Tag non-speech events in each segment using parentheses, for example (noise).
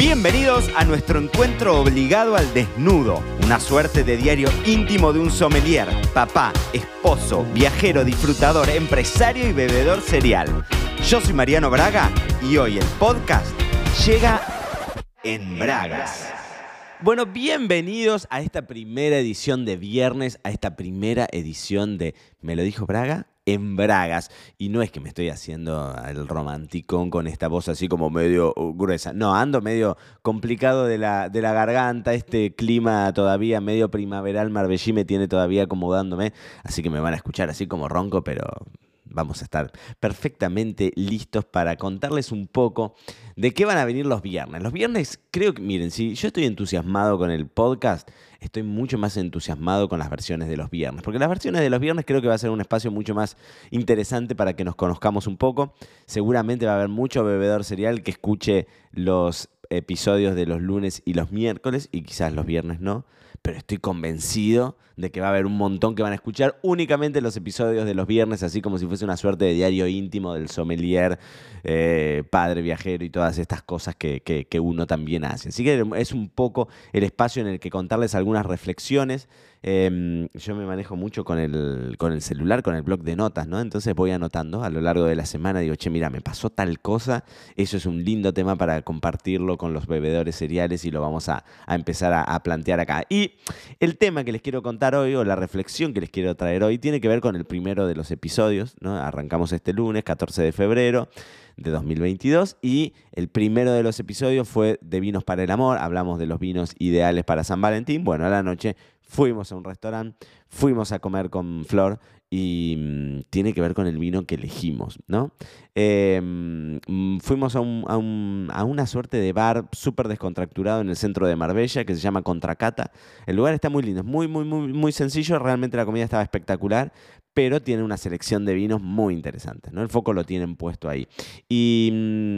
Bienvenidos a nuestro encuentro obligado al desnudo, una suerte de diario íntimo de un sommelier, papá, esposo, viajero, disfrutador, empresario y bebedor serial. Yo soy Mariano Braga y hoy el podcast llega en Bragas. Bueno, bienvenidos a esta primera edición de viernes, a esta primera edición de ¿Me lo dijo Braga? En Bragas. Y no es que me estoy haciendo el romanticón con esta voz así como medio uh, gruesa. No, ando medio complicado de la, de la garganta. Este clima todavía medio primaveral marbellí me tiene todavía acomodándome. Así que me van a escuchar así como ronco, pero vamos a estar perfectamente listos para contarles un poco de qué van a venir los viernes. Los viernes, creo que, miren, si yo estoy entusiasmado con el podcast, estoy mucho más entusiasmado con las versiones de los viernes, porque las versiones de los viernes creo que va a ser un espacio mucho más interesante para que nos conozcamos un poco. Seguramente va a haber mucho bebedor cereal que escuche los episodios de los lunes y los miércoles y quizás los viernes no pero estoy convencido de que va a haber un montón que van a escuchar únicamente los episodios de los viernes, así como si fuese una suerte de diario íntimo del sommelier, eh, padre viajero y todas estas cosas que, que, uno también hace. Así que es un poco el espacio en el que contarles algunas reflexiones Em, yo me manejo mucho con el, con el celular, con el blog de notas, ¿no? Entonces voy anotando a lo largo de la semana, digo, che, mira, me pasó tal cosa, eso es un lindo tema para compartirlo con los bebedores cereales y lo vamos a, empezar a, plantear acá. Y el tema que les quiero contar hoy, o la reflexión que les quiero traer hoy, tiene que ver con el primero de los episodios, ¿no? Arrancamos este lunes, 14 de febrero de 2022 y el primero de los episodios fue de vinos para el amor, hablamos de los vinos ideales para San Valentín, bueno, a la noche fuimos a un restaurante, fuimos a comer con Flor y mm, tiene que ver con el vino que elegimos, ¿no? Em, fuimos a, una suerte de bar súper descontracturado en el centro de Marbella que se llama Contracata. El lugar está muy lindo, es muy, muy, muy, muy sencillo, realmente la comida estaba espectacular, pero tiene una selección de vinos muy interesantes, ¿no? El foco lo tienen puesto ahí. Y mm,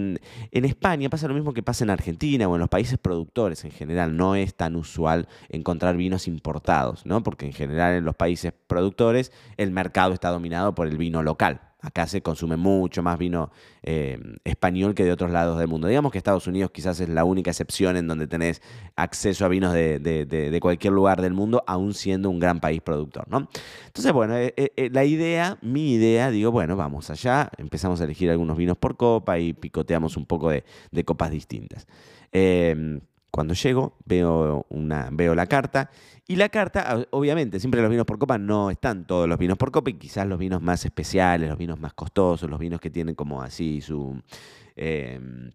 en España pasa lo mismo que pasa en Argentina o en los países productores en general. No es tan usual encontrar vinos importados, ¿no? Porque en general en los países productores el mercado está dominado por el vino local. Acá se consume mucho más vino eh, español que de otros lados del mundo. Digamos que Estados Unidos quizás es la única excepción en donde tenés acceso a vinos de, cualquier lugar del mundo, aún siendo un gran país productor, ¿no? Entonces, bueno, eh, eh, la idea, mi idea, digo, bueno, vamos allá, empezamos a elegir algunos vinos por copa y picoteamos un poco de, copas distintas. Cuando llego, veo, una, veo la carta y la carta, obviamente, siempre los vinos por copa no están todos los vinos por copa y quizás los vinos más especiales, los vinos más costosos, los vinos que tienen como así su... Em,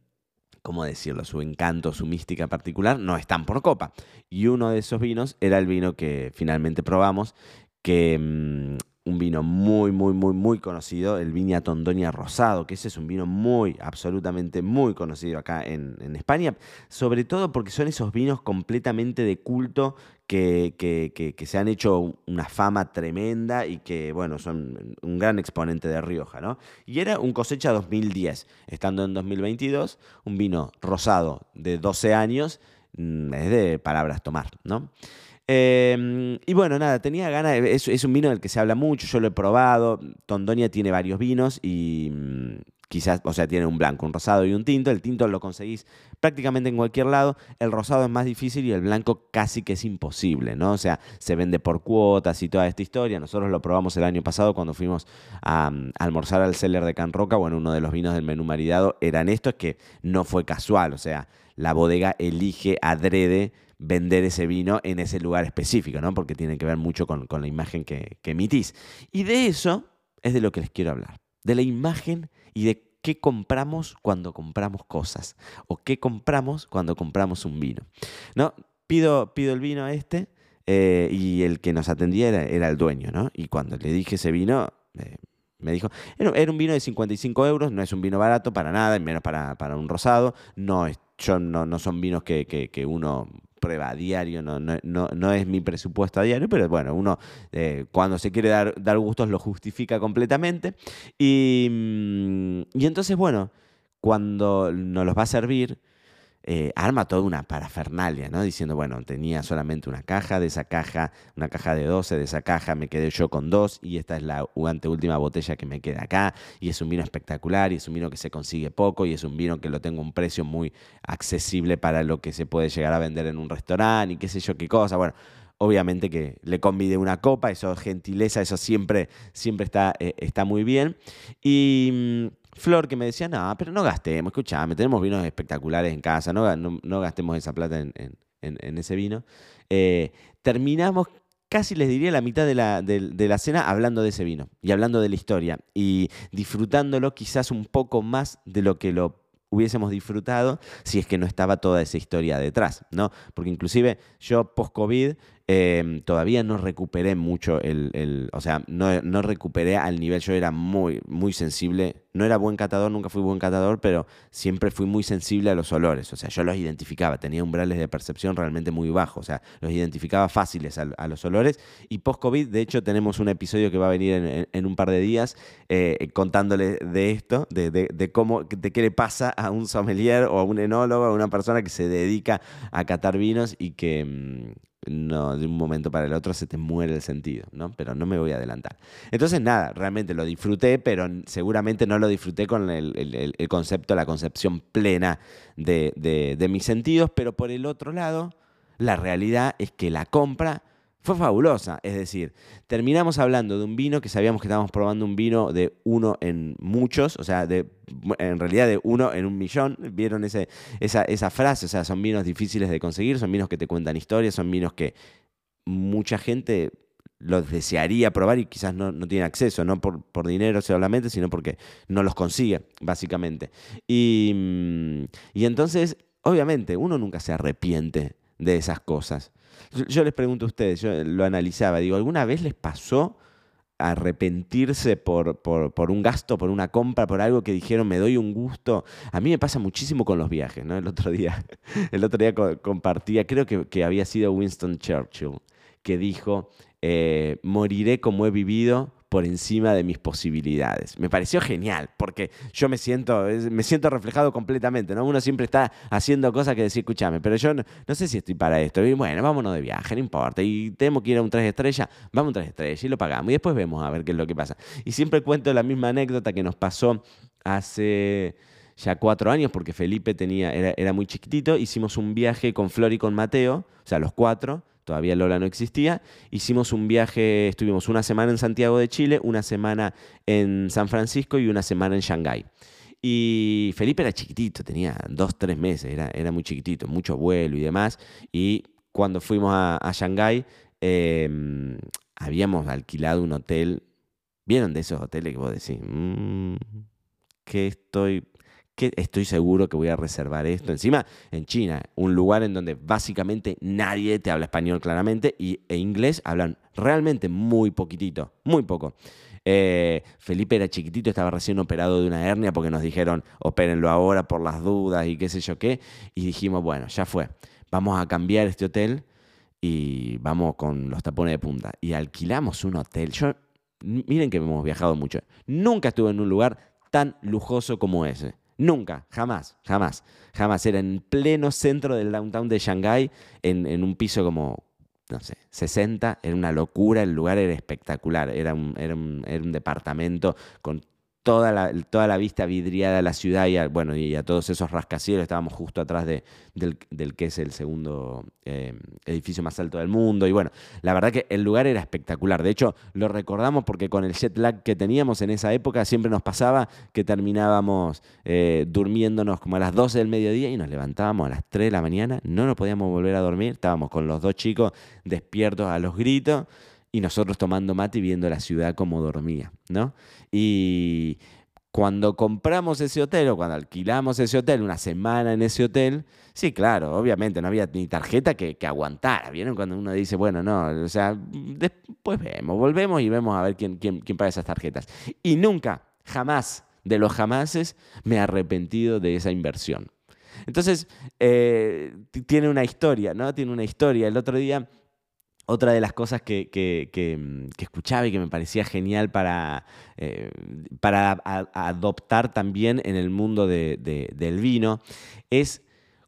¿cómo decirlo? Su encanto, su mística particular, no están por copa. Y uno de esos vinos era el vino que finalmente probamos, que em, un vino muy, muy, muy, muy conocido, el Viña Tondonia Rosado, que ese es un vino muy, absolutamente muy conocido acá en, España, sobre todo porque son esos vinos completamente de culto que, que, se han hecho una fama tremenda y que, bueno, son un gran exponente de Rioja, ¿no? Y era un cosecha 2010, estando en 2022, un vino rosado de 12 años, mm, es de palabras tomar, ¿no? Em, y bueno, nada, tenía ganas, es, es, un vino del que se habla mucho, yo lo he probado, Tondonia tiene varios vinos y mm, quizás, o sea, tiene un blanco, un rosado y un tinto, el tinto lo conseguís prácticamente en cualquier lado, el rosado es más difícil y el blanco casi que es imposible, ¿no? O sea, se vende por cuotas y toda esta historia, nosotros lo probamos el año pasado cuando fuimos a, mm, almorzar al Celler de Can Roca, bueno, uno de los vinos del menú maridado eran estos que no fue casual, o sea, la bodega elige adrede vender ese vino en ese lugar específico, ¿no? Porque tiene que ver mucho con, la imagen que, emitís. Y de eso es de lo que les quiero hablar, de la imagen y de qué compramos cuando compramos cosas o qué compramos cuando compramos un vino. ¿No? Pido, pido el vino a este eh, y el que nos atendía era, el dueño, ¿no? Y cuando le dije ese vino, eh, me dijo, era, un vino de 55 euros, no es un vino barato para nada, menos para, para un rosado, no, yo, no, no son vinos que, que uno prueba a diario, no, no, no, es mi presupuesto a diario, pero bueno, uno eh, cuando se quiere dar, dar, gustos lo justifica completamente. Y, mm, y, entonces, bueno, cuando nos los va a servir, eh, arma toda una parafernalia, ¿no? Diciendo, bueno, tenía solamente una caja, de esa caja, una caja de 12, de esa caja me quedé yo con dos y esta es la anteúltima botella que me queda acá y es un vino espectacular y es un vino que se consigue poco y es un vino que lo tengo a un precio muy accesible para lo que se puede llegar a vender en un restaurante y qué sé yo qué cosa. Bueno, obviamente que le convide una copa, eso gentileza, eso siempre, siempre está, eh, está muy bien. Y mm, Flor que me decía, no, pero no gastemos, escuchame, tenemos vinos espectaculares en casa, no, gastemos esa plata en, ese vino. Eh, terminamos casi les diría la mitad de la, de la, cena hablando de ese vino y hablando de la historia y disfrutándolo quizás un poco más de lo que lo hubiésemos disfrutado si es que no estaba toda esa historia detrás, ¿no? Porque inclusive yo post-COVID Em, todavía no recuperé mucho el, o sea, no, no, recuperé al nivel, yo era muy, muy sensible, no era buen catador, nunca fui buen catador, pero siempre fui muy sensible a los olores, o sea, yo los identificaba, tenía umbrales de percepción realmente muy bajos, o sea, los identificaba fáciles a, los olores. Y post-COVID, de hecho, tenemos un episodio que va a venir en, un par de días eh, contándole de esto, de, de, cómo, de qué le pasa a un sommelier o a un enólogo, a una persona que se dedica a catar vinos y que, mm, no, de un momento para el otro se te muere el sentido, ¿no? Pero no me voy a adelantar. Entonces, nada, realmente lo disfruté, pero seguramente no lo disfruté con el, concepto, la concepción plena de, de mis sentidos, pero por el otro lado, la realidad es que la compra fue fabulosa. Es decir, terminamos hablando de un vino que sabíamos que estábamos probando un vino de uno en muchos, o sea, de, en realidad de uno en un millón. ¿Vieron ese, esa, frase? O sea, son vinos difíciles de conseguir, son vinos que te cuentan historias, son vinos que mucha gente los desearía probar y quizás no, no tiene acceso, no por, por, dinero solamente, sino porque no los consigue, básicamente. Y, mm, y entonces, obviamente, uno nunca se arrepiente de esas cosas. Yo, les pregunto a ustedes, yo lo analizaba, digo, ¿alguna vez les pasó arrepentirse por, por, un gasto, por una compra, por algo que dijeron me doy un gusto. A mí me pasa muchísimo con los viajes, ¿no? El otro día, (laughs) el otro día compartía, creo que, que había sido Winston Churchill, que dijo, eh, moriré como he vivido por encima de mis posibilidades. Me pareció genial, porque yo me siento, me siento reflejado completamente, ¿no? Uno siempre está haciendo cosas que decir, escúchame, pero yo no, sé si estoy para esto. Y bueno, vámonos de viaje, no importa. Y tenemos que ir a un tres estrellas, vamos a un tres estrellas y lo pagamos. Y después vemos a ver qué es lo que pasa. Y siempre cuento la misma anécdota que nos pasó hace ya cuatro años, porque Felipe tenía, era, era muy chiquitito. Hicimos un viaje con Flor y con Mateo, o sea, los cuatro todavía Lola no existía, hicimos un viaje, estuvimos una semana en Santiago de Chile, una semana en San Francisco y una semana en Shanghái. Y Felipe era chiquitito, tenía dos, tres meses, era, muy chiquitito, mucho vuelo y demás. Y cuando fuimos a, a Shanghái, em, habíamos alquilado un hotel. ¿Vieron de esos hoteles que vos decís? Mm, que estoy que estoy seguro que voy a reservar esto. Encima, en China, un lugar en donde básicamente nadie te habla español claramente y, e inglés hablan realmente muy poquitito, muy poco. Eh, Felipe era chiquitito, estaba recién operado de una hernia porque nos dijeron, opérenlo ahora por las dudas y qué sé yo qué. Y dijimos, bueno, ya fue, vamos a cambiar este hotel y vamos con los tapones de punta. Y alquilamos un hotel. Yo, miren que hemos viajado mucho. Nunca estuve en un lugar tan lujoso como ese. Nunca, jamás, jamás, jamás. Era en pleno centro del downtown de Shanghái, en, en un piso como, no sé, 60, era una locura, el lugar era espectacular, era un, era un, era un departamento con toda la, toda la vista vidriada a la ciudad y a, bueno, y a todos esos rascacielos. Estábamos justo atrás de, del, que es el segundo eh, edificio más alto del mundo. Y bueno, la verdad que el lugar era espectacular. De hecho, lo recordamos porque con el jet lag que teníamos en esa época siempre nos pasaba que terminábamos eh, durmiéndonos como a las 12 del mediodía y nos levantábamos a las 3 de la mañana. No nos podíamos volver a dormir. Estábamos con los dos chicos despiertos a los gritos y nosotros tomando mate y viendo la ciudad como dormía, ¿no? Y cuando compramos ese hotel o cuando alquilamos ese hotel, una semana en ese hotel, sí, claro, obviamente no había ni tarjeta que, que aguantara, ¿vieron? Cuando uno dice, bueno, no, o sea, después vemos, volvemos y vemos a ver quién, quién, quién paga esas tarjetas. Y nunca, jamás, de los jamases, me he arrepentido de esa inversión. Entonces, eh, tiene una historia, ¿no? Tiene una historia. El otro día otra de las cosas que, mm, escuchaba y que me parecía genial para, eh, para adoptar también en el mundo del vino es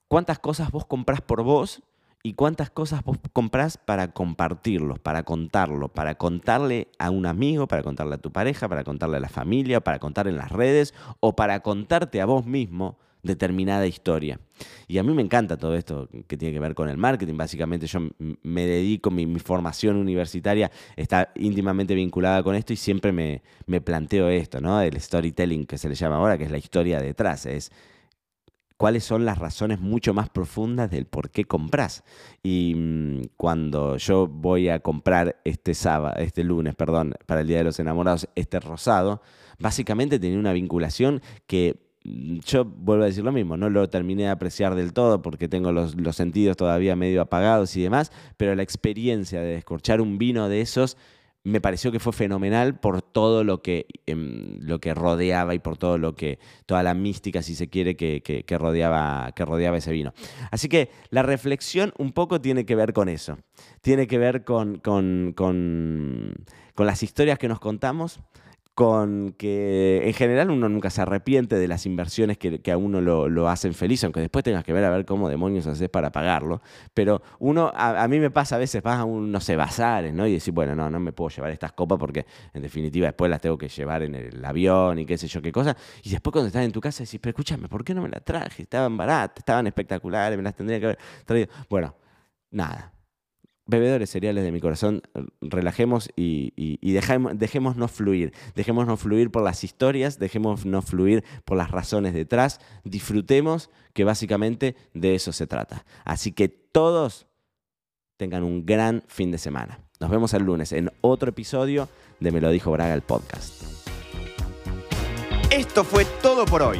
cuántas cosas vos comprás por vos y cuántas cosas vos comprás para compartirlos, para contarlo, para contarle a un amigo, para contarle a tu pareja, para contarle a la familia, para contar en las redes o para contarte a vos mismo determinada historia. Y a mí me encanta todo esto que tiene que ver con el marketing. Básicamente yo me dedico, mi, formación universitaria está íntimamente vinculada con esto y siempre me, me planteo esto, ¿no? El storytelling que se le llama ahora, que es la historia detrás. Es cuáles son las razones mucho más profundas del por qué compras. Y mm, cuando yo voy a comprar este sábado, este lunes, perdón, para el Día de los Enamorados, este rosado, básicamente tenía una vinculación que yo vuelvo a decir lo mismo, no lo terminé de apreciar del todo porque tengo los, los sentidos todavía medio apagados y demás, pero la experiencia de descorchar un vino de esos me pareció que fue fenomenal por todo lo que, em, lo que rodeaba y por todo lo que, toda la mística, si se quiere, que, que, rodeaba, que rodeaba ese vino. Así que la reflexión un poco tiene que ver con eso. Tiene que ver con, con, con, con las historias que nos contamos, con que en general uno nunca se arrepiente de las inversiones que, a uno lo, hacen feliz, aunque después tengas que ver a ver cómo demonios haces para pagarlo. Pero uno, a, mí me pasa a veces, vas a un, no ¿no? Y decir, bueno, no, no me puedo llevar estas copas porque en definitiva después las tengo que llevar en el avión y qué sé yo qué cosa. Y después cuando estás en tu casa decís, pero escúchame, ¿por qué no me las traje? Estaban baratas, estaban espectaculares, me las tendría que haber traído. Bueno, nada bebedores cereales de mi corazón, relajemos y, y, dejémonos fluir. Dejémonos fluir por las historias, dejémonos fluir por las razones detrás. Disfrutemos que básicamente de eso se trata. Así que todos tengan un gran fin de semana. Nos vemos el lunes en otro episodio de Me lo dijo Braga el podcast. Esto fue todo por hoy.